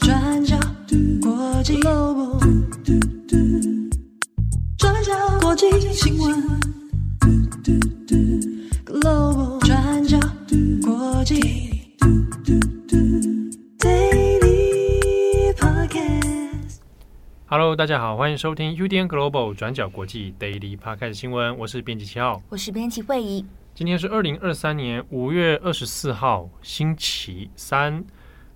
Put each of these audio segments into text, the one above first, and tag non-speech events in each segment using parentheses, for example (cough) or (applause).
转角国际 Global，转角国际新闻。Hello，大家好，欢迎收听 UDN Global 转角国际 Daily Podcast 新闻。我是编辑七号，我是编辑惠仪。今天是二零二三年五月二十四号，星期三。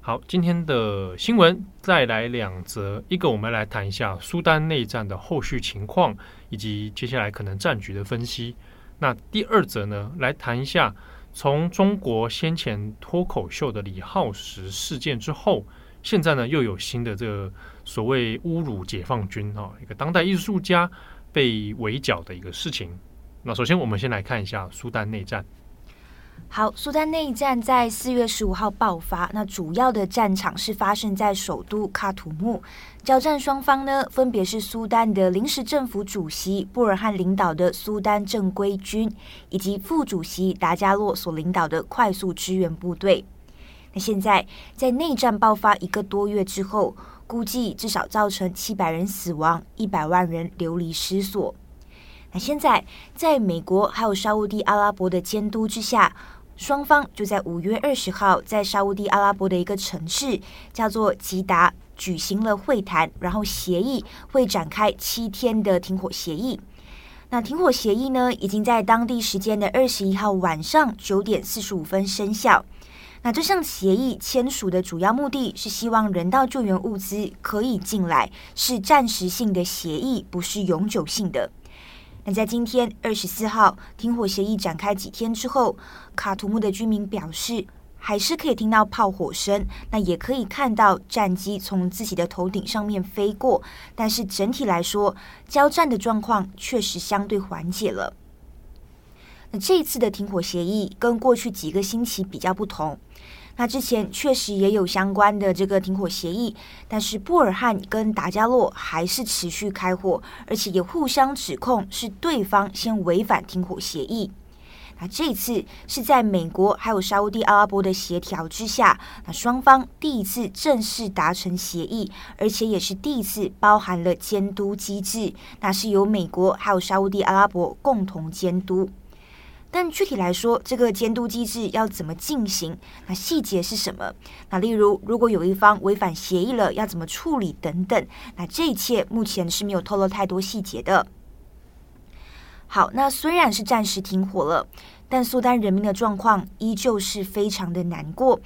好，今天的新闻再来两则，一个我们来谈一下苏丹内战的后续情况，以及接下来可能战局的分析。那第二则呢，来谈一下从中国先前脱口秀的李浩石事件之后，现在呢又有新的这个所谓侮辱解放军啊，一个当代艺术家被围剿的一个事情。那首先我们先来看一下苏丹内战。好，苏丹内战在四月十五号爆发。那主要的战场是发生在首都喀土穆，交战双方呢，分别是苏丹的临时政府主席布尔汉领导的苏丹正规军，以及副主席达加洛所领导的快速支援部队。那现在在内战爆发一个多月之后，估计至少造成七百人死亡，一百万人流离失所。现在在美国还有沙乌地阿拉伯的监督之下。双方就在五月二十号，在沙乌地阿拉伯的一个城市叫做吉达举行了会谈，然后协议会展开七天的停火协议。那停火协议呢，已经在当地时间的二十一号晚上九点四十五分生效。那这项协议签署的主要目的是希望人道救援物资可以进来，是暂时性的协议，不是永久性的。那在今天二十四号停火协议展开几天之后，卡图木的居民表示，还是可以听到炮火声，那也可以看到战机从自己的头顶上面飞过。但是整体来说，交战的状况确实相对缓解了。那这一次的停火协议跟过去几个星期比较不同。那之前确实也有相关的这个停火协议，但是布尔汉跟达加洛还是持续开火，而且也互相指控是对方先违反停火协议。那这次是在美国还有沙乌地阿拉伯的协调之下，那双方第一次正式达成协议，而且也是第一次包含了监督机制，那是由美国还有沙乌地阿拉伯共同监督。但具体来说，这个监督机制要怎么进行？那细节是什么？那例如，如果有一方违反协议了，要怎么处理等等？那这一切目前是没有透露太多细节的。好，那虽然是暂时停火了，但苏丹人民的状况依旧是非常的难过。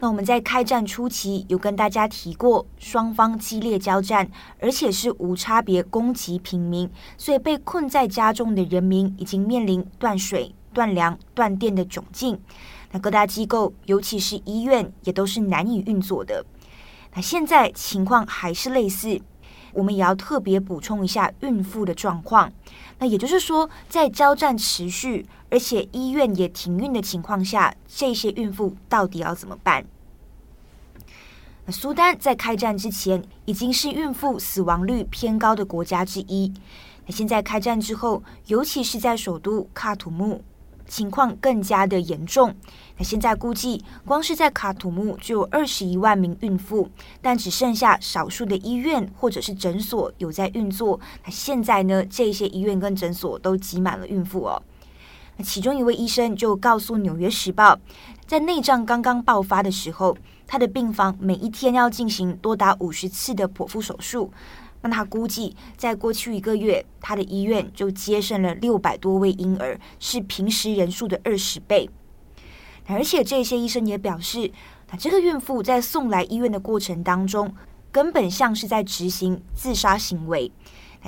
那我们在开战初期有跟大家提过，双方激烈交战，而且是无差别攻击平民，所以被困在家中的人民已经面临断水。断粮、断电的窘境，那各大机构，尤其是医院，也都是难以运作的。那现在情况还是类似，我们也要特别补充一下孕妇的状况。那也就是说，在交战持续，而且医院也停运的情况下，这些孕妇到底要怎么办？那苏丹在开战之前，已经是孕妇死亡率偏高的国家之一。那现在开战之后，尤其是在首都喀土穆。情况更加的严重。那现在估计，光是在卡土木就有二十一万名孕妇，但只剩下少数的医院或者是诊所有在运作。那现在呢，这些医院跟诊所都挤满了孕妇哦。那其中一位医生就告诉《纽约时报》，在内战刚刚爆发的时候，他的病房每一天要进行多达五十次的剖腹手术。那他估计，在过去一个月，他的医院就接生了六百多位婴儿，是平时人数的二十倍。而且这些医生也表示，那这个孕妇在送来医院的过程当中，根本像是在执行自杀行为。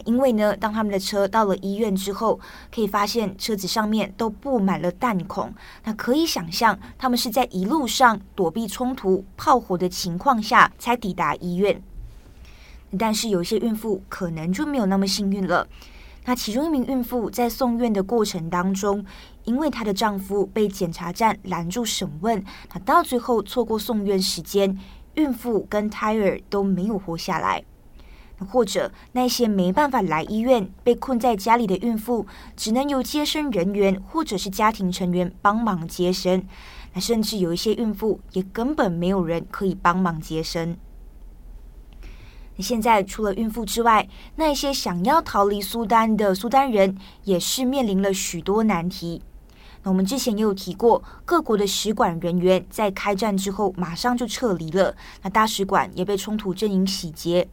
因为呢，当他们的车到了医院之后，可以发现车子上面都布满了弹孔。那可以想象，他们是在一路上躲避冲突、炮火的情况下才抵达医院。但是有些孕妇可能就没有那么幸运了。那其中一名孕妇在送院的过程当中，因为她的丈夫被检查站拦住审问，那到最后错过送院时间，孕妇跟胎儿都没有活下来。或者那些没办法来医院、被困在家里的孕妇，只能由接生人员或者是家庭成员帮忙接生。那甚至有一些孕妇也根本没有人可以帮忙接生。那现在除了孕妇之外，那一些想要逃离苏丹的苏丹人也是面临了许多难题。那我们之前也有提过，各国的使馆人员在开战之后马上就撤离了，那大使馆也被冲突阵营洗劫。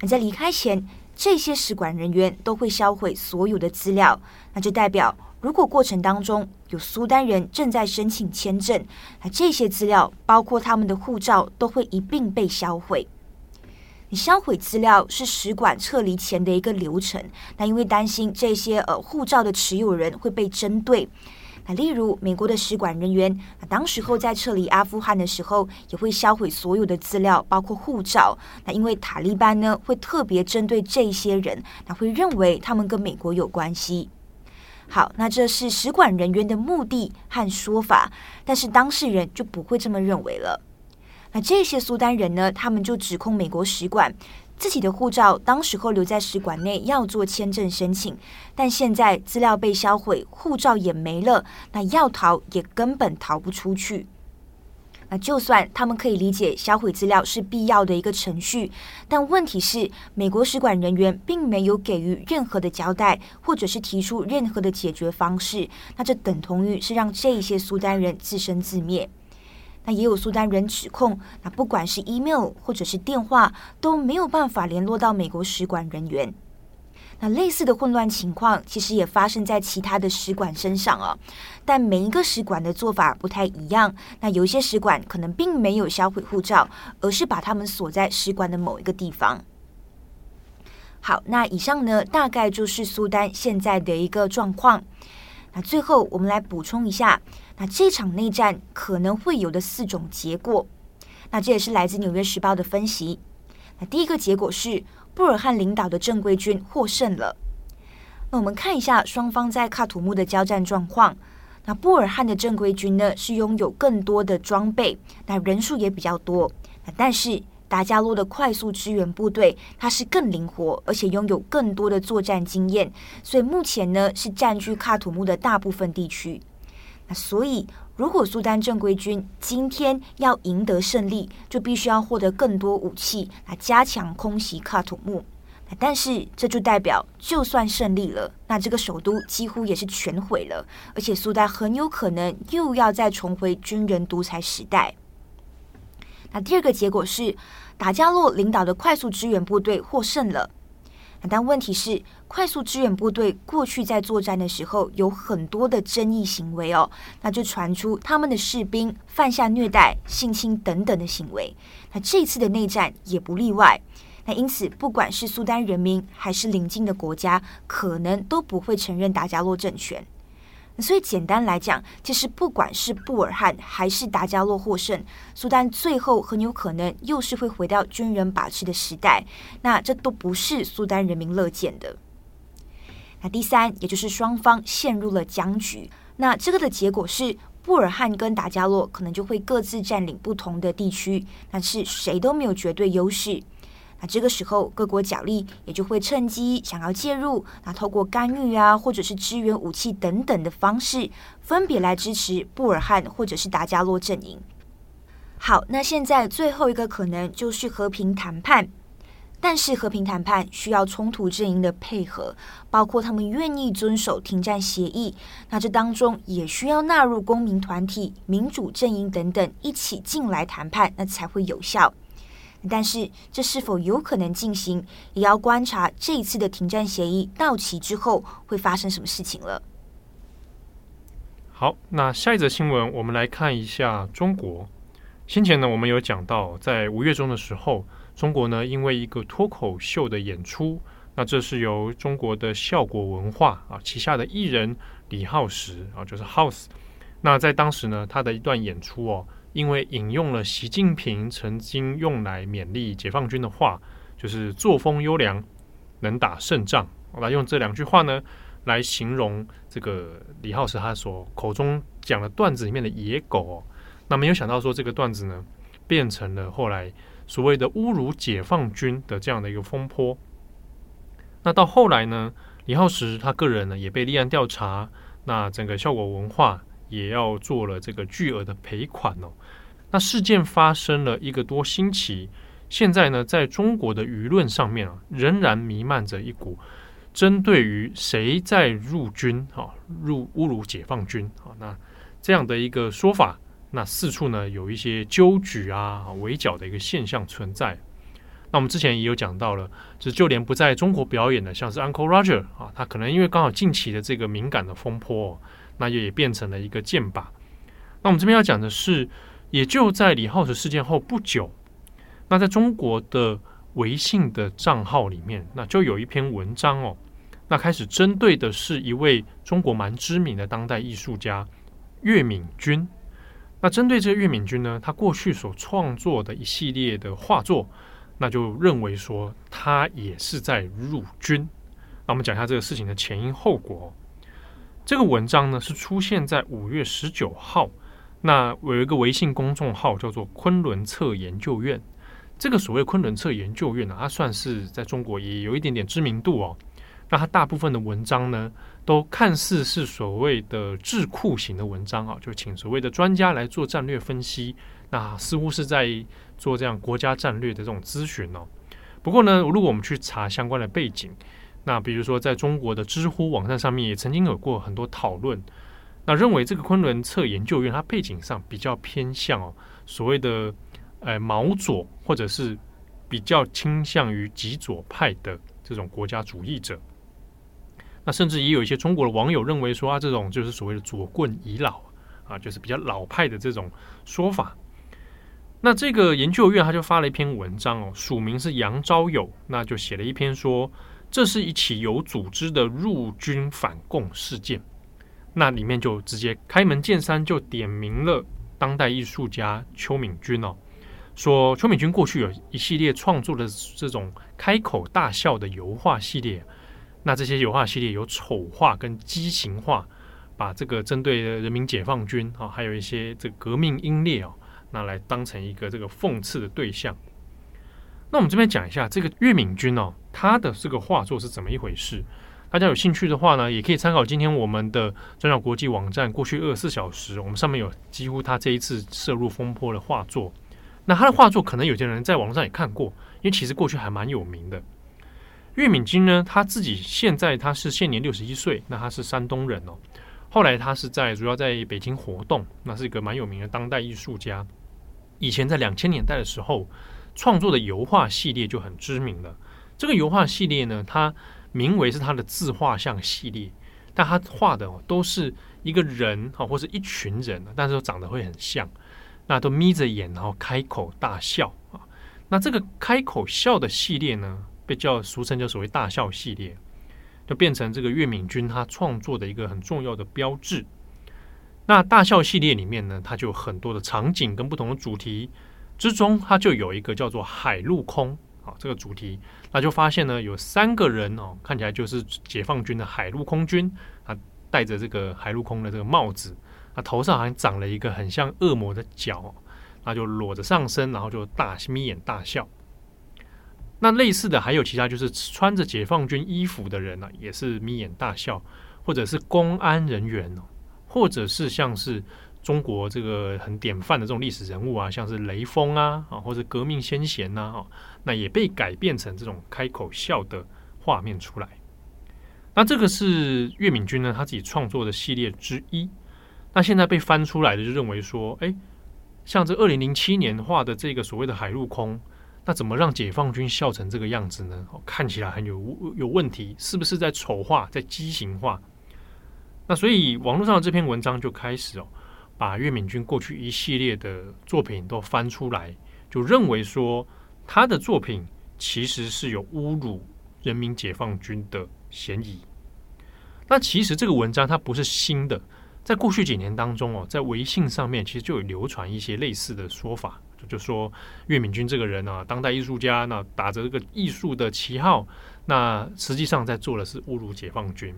那在离开前，这些使馆人员都会销毁所有的资料，那就代表如果过程当中有苏丹人正在申请签证，那这些资料包括他们的护照都会一并被销毁。你销毁资料是使馆撤离前的一个流程，那因为担心这些呃护照的持有人会被针对，那例如美国的使馆人员，那当时候在撤离阿富汗的时候，也会销毁所有的资料，包括护照。那因为塔利班呢会特别针对这些人，那会认为他们跟美国有关系。好，那这是使馆人员的目的和说法，但是当事人就不会这么认为了。那这些苏丹人呢，他们就指控美国使馆自己的护照当时候留在使馆内要做签证申请，但现在资料被销毁，护照也没了，那要逃也根本逃不出去。那就算他们可以理解销毁资料是必要的一个程序，但问题是美国使馆人员并没有给予任何的交代，或者是提出任何的解决方式，那这等同于是让这些苏丹人自生自灭。那也有苏丹人指控，那不管是 email 或者是电话都没有办法联络到美国使馆人员。那类似的混乱情况其实也发生在其他的使馆身上啊，但每一个使馆的做法不太一样。那有些使馆可能并没有销毁护照，而是把他们锁在使馆的某一个地方。好，那以上呢，大概就是苏丹现在的一个状况。那最后我们来补充一下。那这场内战可能会有的四种结果，那这也是来自《纽约时报》的分析。那第一个结果是布尔汉领导的正规军获胜了。那我们看一下双方在喀土穆的交战状况。那布尔汉的正规军呢，是拥有更多的装备，那人数也比较多。那但是达加洛的快速支援部队，它是更灵活，而且拥有更多的作战经验，所以目前呢是占据喀土穆的大部分地区。所以，如果苏丹正规军今天要赢得胜利，就必须要获得更多武器来加强空袭喀土穆。但是，这就代表，就算胜利了，那这个首都几乎也是全毁了，而且苏丹很有可能又要再重回军人独裁时代。那第二个结果是，达加洛领导的快速支援部队获胜了。但问题是，快速支援部队过去在作战的时候有很多的争议行为哦，那就传出他们的士兵犯下虐待、性侵等等的行为。那这次的内战也不例外。那因此，不管是苏丹人民还是邻近的国家，可能都不会承认达加洛政权。所以简单来讲，其实不管是布尔汉还是达加洛获胜，苏丹最后很有可能又是会回到军人把持的时代。那这都不是苏丹人民乐见的。那第三，也就是双方陷入了僵局。那这个的结果是，布尔汉跟达加洛可能就会各自占领不同的地区，但是谁都没有绝对优势。那这个时候，各国角力也就会趁机想要介入，那透过干预啊，或者是支援武器等等的方式，分别来支持布尔汉或者是达加洛阵营。好，那现在最后一个可能就是和平谈判，但是和平谈判需要冲突阵营的配合，包括他们愿意遵守停战协议，那这当中也需要纳入公民团体、民主阵营等等一起进来谈判，那才会有效。但是，这是否有可能进行，也要观察这一次的停战协议到期之后会发生什么事情了。好，那下一则新闻，我们来看一下中国。先前呢，我们有讲到，在五月中的时候，中国呢因为一个脱口秀的演出，那这是由中国的效果文化啊旗下的艺人李浩石啊，就是 House。那在当时呢，他的一段演出哦。因为引用了习近平曾经用来勉励解放军的话，就是作风优良，能打胜仗。我来用这两句话呢，来形容这个李浩石他所口中讲的段子里面的野狗。那没有想到说这个段子呢，变成了后来所谓的侮辱解放军的这样的一个风波。那到后来呢，李浩石他个人呢也被立案调查，那整个效果文化。也要做了这个巨额的赔款哦。那事件发生了一个多星期，现在呢，在中国的舆论上面啊，仍然弥漫着一股针对于谁在入军啊，入侮辱解放军啊，那这样的一个说法，那四处呢有一些纠举啊、围剿的一个现象存在。那我们之前也有讲到了，就就连不在中国表演的，像是 Uncle Roger 啊，他可能因为刚好近期的这个敏感的风波，那也变成了一个箭靶。那我们这边要讲的是，也就在李浩石事件后不久，那在中国的微信的账号里面，那就有一篇文章哦，那开始针对的是一位中国蛮知名的当代艺术家岳敏君。那针对这个岳敏君呢，他过去所创作的一系列的画作。那就认为说他也是在入军。那我们讲一下这个事情的前因后果。这个文章呢是出现在五月十九号。那有一个微信公众号叫做“昆仑策研究院”。这个所谓“昆仑策研究院”呢，它算是在中国也有一点点知名度哦。那它大部分的文章呢，都看似是所谓的智库型的文章啊，就请所谓的专家来做战略分析。那似乎是在。做这样国家战略的这种咨询哦。不过呢，如果我们去查相关的背景，那比如说在中国的知乎网站上面也曾经有过很多讨论，那认为这个昆仑策研究院它背景上比较偏向哦所谓的呃毛左，或者是比较倾向于极左派的这种国家主义者。那甚至也有一些中国的网友认为说啊，这种就是所谓的左棍遗老啊，就是比较老派的这种说法。那这个研究院他就发了一篇文章哦，署名是杨昭友，那就写了一篇说，这是一起有组织的入军反共事件。那里面就直接开门见山就点名了当代艺术家邱敏君哦，说邱敏君过去有一系列创作的这种开口大笑的油画系列，那这些油画系列有丑化跟畸形化，把这个针对人民解放军啊，还有一些这革命英烈哦。拿来当成一个这个讽刺的对象。那我们这边讲一下这个岳敏君哦，他的这个画作是怎么一回事？大家有兴趣的话呢，也可以参考今天我们的转角国际网站过去二十四小时，我们上面有几乎他这一次涉入风波的画作。那他的画作可能有些人在网上也看过，因为其实过去还蛮有名的。岳敏君呢，他自己现在他是现年六十一岁，那他是山东人哦。后来他是在主要在北京活动，那是一个蛮有名的当代艺术家。以前在两千年代的时候，创作的油画系列就很知名了。这个油画系列呢，它名为是他的自画像系列，但他画的都是一个人啊，或是一群人，但是都长得会很像，那都眯着眼，然后开口大笑啊。那这个开口笑的系列呢，被叫俗称叫所谓大笑系列，就变成这个岳敏君他创作的一个很重要的标志。那大笑系列里面呢，它就有很多的场景跟不同的主题之中，它就有一个叫做海陆空啊这个主题，那就发现呢有三个人哦，看起来就是解放军的海陆空军啊，戴着这个海陆空的这个帽子，啊头上还长了一个很像恶魔的角，那就裸着上身，然后就大眯眼大笑。那类似的还有其他，就是穿着解放军衣服的人呢、也是眯眼大笑，或者是公安人员哦。或者是像是中国这个很典范的这种历史人物啊，像是雷锋啊啊，或者革命先贤呐啊，那也被改变成这种开口笑的画面出来。那这个是岳敏君呢他自己创作的系列之一。那现在被翻出来的就认为说，哎，像这二零零七年画的这个所谓的海陆空，那怎么让解放军笑成这个样子呢？看起来很有有问题，是不是在丑化，在畸形化？那所以网络上的这篇文章就开始哦，把岳敏君过去一系列的作品都翻出来，就认为说他的作品其实是有侮辱人民解放军的嫌疑。那其实这个文章它不是新的，在过去几年当中哦，在微信上面其实就有流传一些类似的说法，就说岳敏君这个人啊，当代艺术家，那打着这个艺术的旗号，那实际上在做的是侮辱解放军。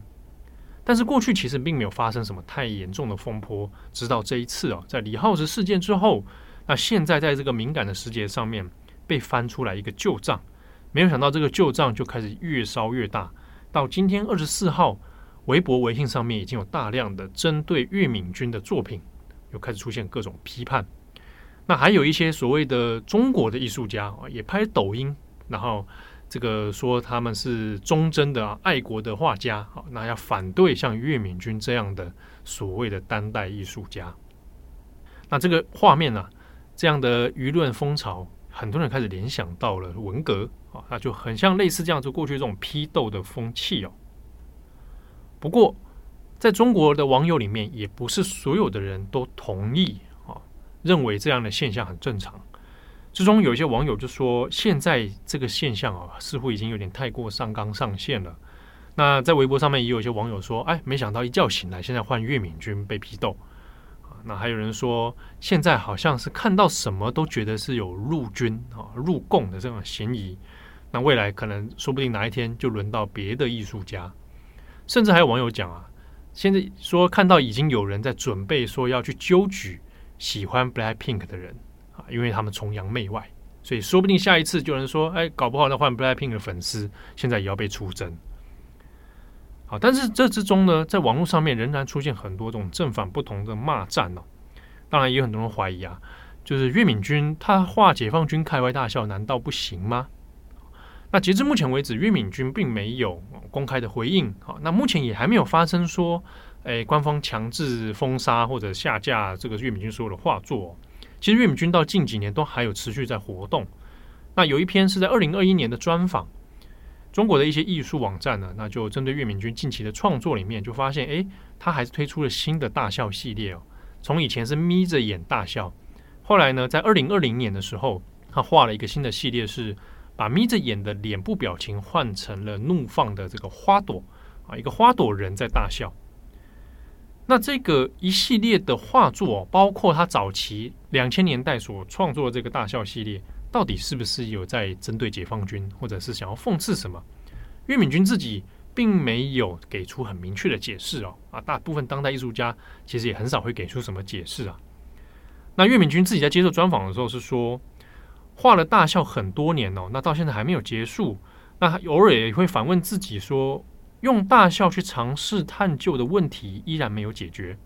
但是过去其实并没有发生什么太严重的风波，直到这一次啊，在李浩石事件之后，那现在在这个敏感的时节上面被翻出来一个旧账，没有想到这个旧账就开始越烧越大。到今天二十四号，微博、微信上面已经有大量的针对岳敏君的作品，又开始出现各种批判。那还有一些所谓的中国的艺术家啊，也拍抖音，然后这个说他们是忠贞的、爱国的画家好，那要反对像岳敏君这样的所谓的当代艺术家。那这个画面呢、这样的舆论风潮，很多人开始联想到了文革啊，那就很像类似这样子过去这种批斗的风气哦。不过，在中国的网友里面，也不是所有的人都同意。啊认为这样的现象很正常，之中有一些网友就说，现在这个现象啊，似乎已经有点太过上纲上线了。那在微博上面也有一些网友说，哎，没想到一觉醒来，现在换岳敏君被批斗。那还有人说，现在好像是看到什么都觉得是有入军啊、入共的这种嫌疑。那未来可能说不定哪一天就轮到别的艺术家，甚至还有网友讲啊，现在说看到已经有人在准备说要去纠举。喜欢 Blackpink 的人因为他们崇洋媚外，所以说不定下一次就能说，哎，搞不好那换 Blackpink 的粉丝现在也要被出征。好，但是这之中呢，在网络上面仍然出现很多种正反不同的骂战哦。当然，也有很多人怀疑啊，就是岳敏君他画解放军开怀大笑，难道不行吗？那截至目前为止，岳敏君并没有公开的回应。好，那目前也还没有发生说。哎，官方强制封杀或者下架这个岳敏君所有的画作。其实岳敏君到近几年都还有持续在活动。那有一篇是在二零二一年的专访，中国的一些艺术网站呢，那就针对岳敏君近期的创作里面，就发现，哎，他还是推出了新的大笑系列哦。从以前是眯着眼大笑，后来呢，在二零二零年的时候，他画了一个新的系列，是把眯着眼的脸部表情换成了怒放的这个花朵啊，一个花朵人在大笑。那这个一系列的画作，包括他早期两千年代所创作的这个大笑系列，到底是不是有在针对解放军，或者是想要讽刺什么？岳敏君自己并没有给出很明确的解释哦。啊，大部分当代艺术家其实也很少会给出什么解释啊。那岳敏君自己在接受专访的时候是说，画了大笑很多年哦，那到现在还没有结束。那偶尔也会反问自己说。用大笑去尝试探究的问题依然没有解决。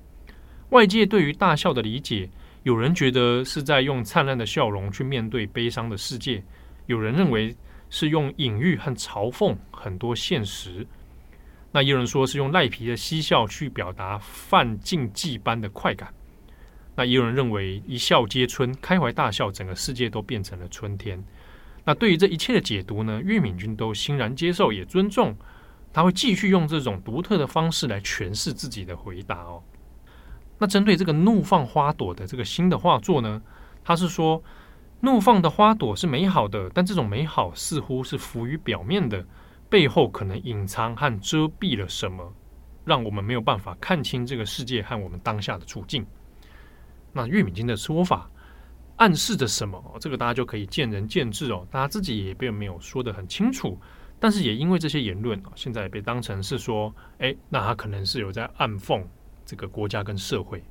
外界对于大笑的理解，有人觉得是在用灿烂的笑容去面对悲伤的世界，有人认为是用隐喻和嘲讽很多现实。那也有人说是用赖皮的嬉笑去表达犯禁忌般的快感。那也有人认为一笑皆春，开怀大笑，整个世界都变成了春天。那对于这一切的解读呢，岳敏君都欣然接受，也尊重。他会继续用这种独特的方式来诠释自己的回答哦。那针对这个怒放花朵的这个新的画作呢，他是说，怒放的花朵是美好的，但这种美好似乎是浮于表面的，背后可能隐藏和遮蔽了什么，让我们没有办法看清这个世界和我们当下的处境。那岳敏君的说法暗示着什么？这个大家就可以见仁见智哦，大家自己也并没有说得很清楚。但是也因为这些言论，现在被当成是说，哎，那他可能是有在暗讽这个国家跟社会。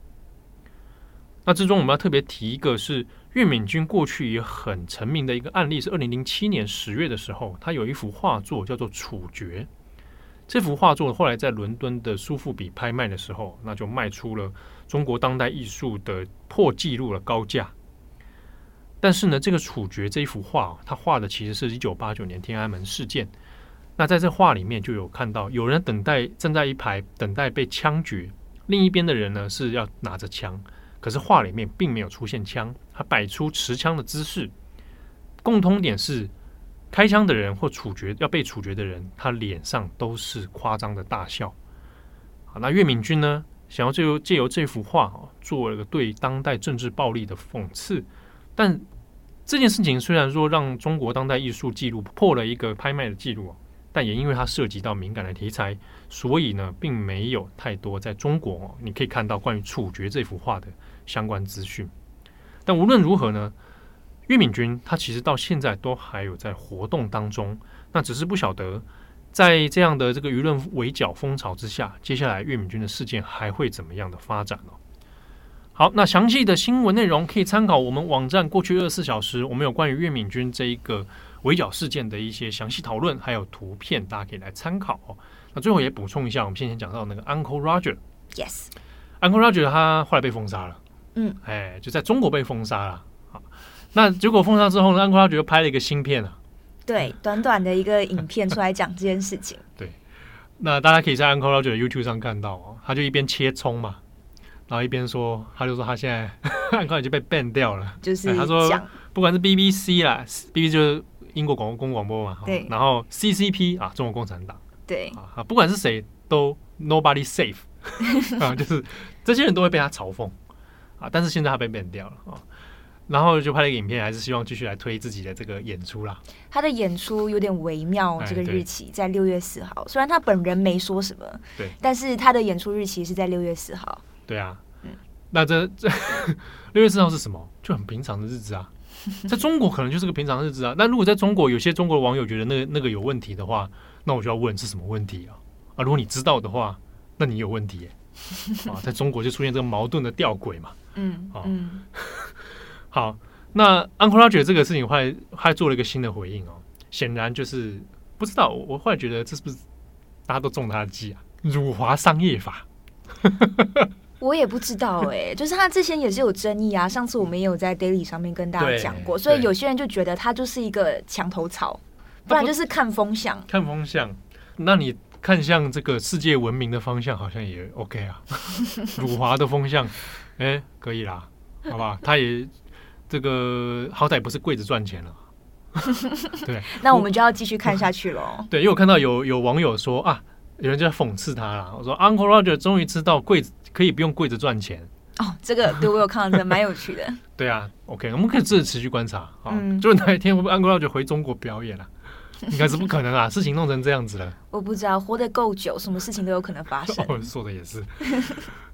那之中我们要特别提一个，是岳敏君过去也很成名的一个案例，是二零零七年十月的时候，他有一幅画作叫做《处决》。这幅画作后来在伦敦的苏富比拍卖的时候，那就卖出了中国当代艺术的破纪录的高价。但是呢，这个处决这一幅画，他画的其实是一九八九年天安门事件。那在这画里面就有看到有人等待站在一排等待被枪决，另一边的人呢是要拿着枪，可是画里面并没有出现枪，他摆出持枪的姿势。共通点是，开枪的人或处决要被处决的人，他脸上都是夸张的大笑。好，那岳敏君呢，想要借由借由这幅画啊，做了个对当代政治暴力的讽刺。但这件事情虽然说让中国当代艺术记录破了一个拍卖的记录，但也因为它涉及到敏感的题材，所以呢，并没有太多在中国你可以看到关于处决这幅画的相关资讯。但无论如何呢，岳敏君他其实到现在都还有在活动当中，那只是不晓得在这样的这个舆论围剿风潮之下，接下来岳敏君的事件还会怎么样的发展呢？好，那详细的新闻内容可以参考我们网站过去二十四小时，我们有关于岳敏君这一个围剿事件的一些详细讨论，还有图片，大家可以来参考哦。那最后也补充一下，我们先前讲到那个 Uncle Roger，Yes，Uncle Roger 他后来被封杀了，嗯，哎，就在中国被封杀了。好，那结果封杀之后呢，Uncle Roger 又拍了一个新片啊，对，短短的一个影片出来讲这件事情。(laughs) 对，那大家可以在 Uncle Roger 的 YouTube 上看到哦，他就一边切葱嘛。然后一边说，他就说他现在 (laughs) 很快已经被 ban 掉了。就是他说，不管是 BBC 啦，BBC 就是英国广公共广播嘛，对。然后 CCP 啊，中国共产党，对啊，不管是谁都 nobody safe (laughs) 啊，就是这些人都会被他嘲讽啊。但是现在他被 ban 掉了啊，然后就拍了一个影片，还是希望继续来推自己的这个演出啦。他的演出有点微妙，这个日期在六月四号，虽然他本人没说什么，对，但是他的演出日期是在六月四号。对啊，嗯，那这这六月四号是什么？就很平常的日子啊，在中国可能就是个平常的日子啊。那如果在中国有些中国的网友觉得那个那个有问题的话，那我就要问是什么问题啊？啊，如果你知道的话，那你有问题耶啊！在中国就出现这个矛盾的吊诡嘛，嗯，啊、嗯，(laughs) 好，那 Uncle Roger 这个事情后来还做了一个新的回应哦，显然就是不知道，我后来觉得这是不是大家都中他的计啊？辱华商业法。我也不知道哎、(laughs) 欸，就是他之前也是有争议啊。上次我们也有在 Daily 上面跟大家讲过，所以有些人就觉得他就是一个墙头草，不然就是看风向。看风向，那你看向这个世界文明的方向，好像也 OK 啊。(laughs) 辱华的风向，哎、欸，可以啦，好吧？他也这个好歹不是跪着赚钱了。(laughs) 对，那我们就要继续看下去喽。对，因为我看到有有网友说啊，有人就在讽刺他了。我说 Uncle Roger 终于知道跪。可以不用跪着赚钱哦，这个对我有看到，这个蛮有趣的。(laughs) 对啊，OK，我们可以自己持续观察啊。嗯、就哪一天我们 Uncle Roger 回中国表演了，应该是不可能啊，(laughs) 事情弄成这样子了。我不知道，活得够久，什么事情都有可能发生。(laughs) 哦、说的也是。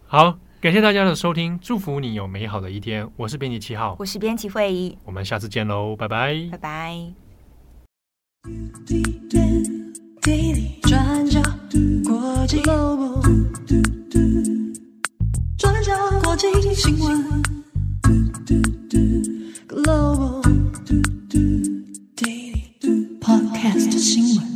好，感谢大家的收听，祝福你有美好的一天。我是编辑七号，我是编辑慧仪，我们下次见喽，拜拜，拜拜。地理转角国际国际新闻 global Daily podcast 新闻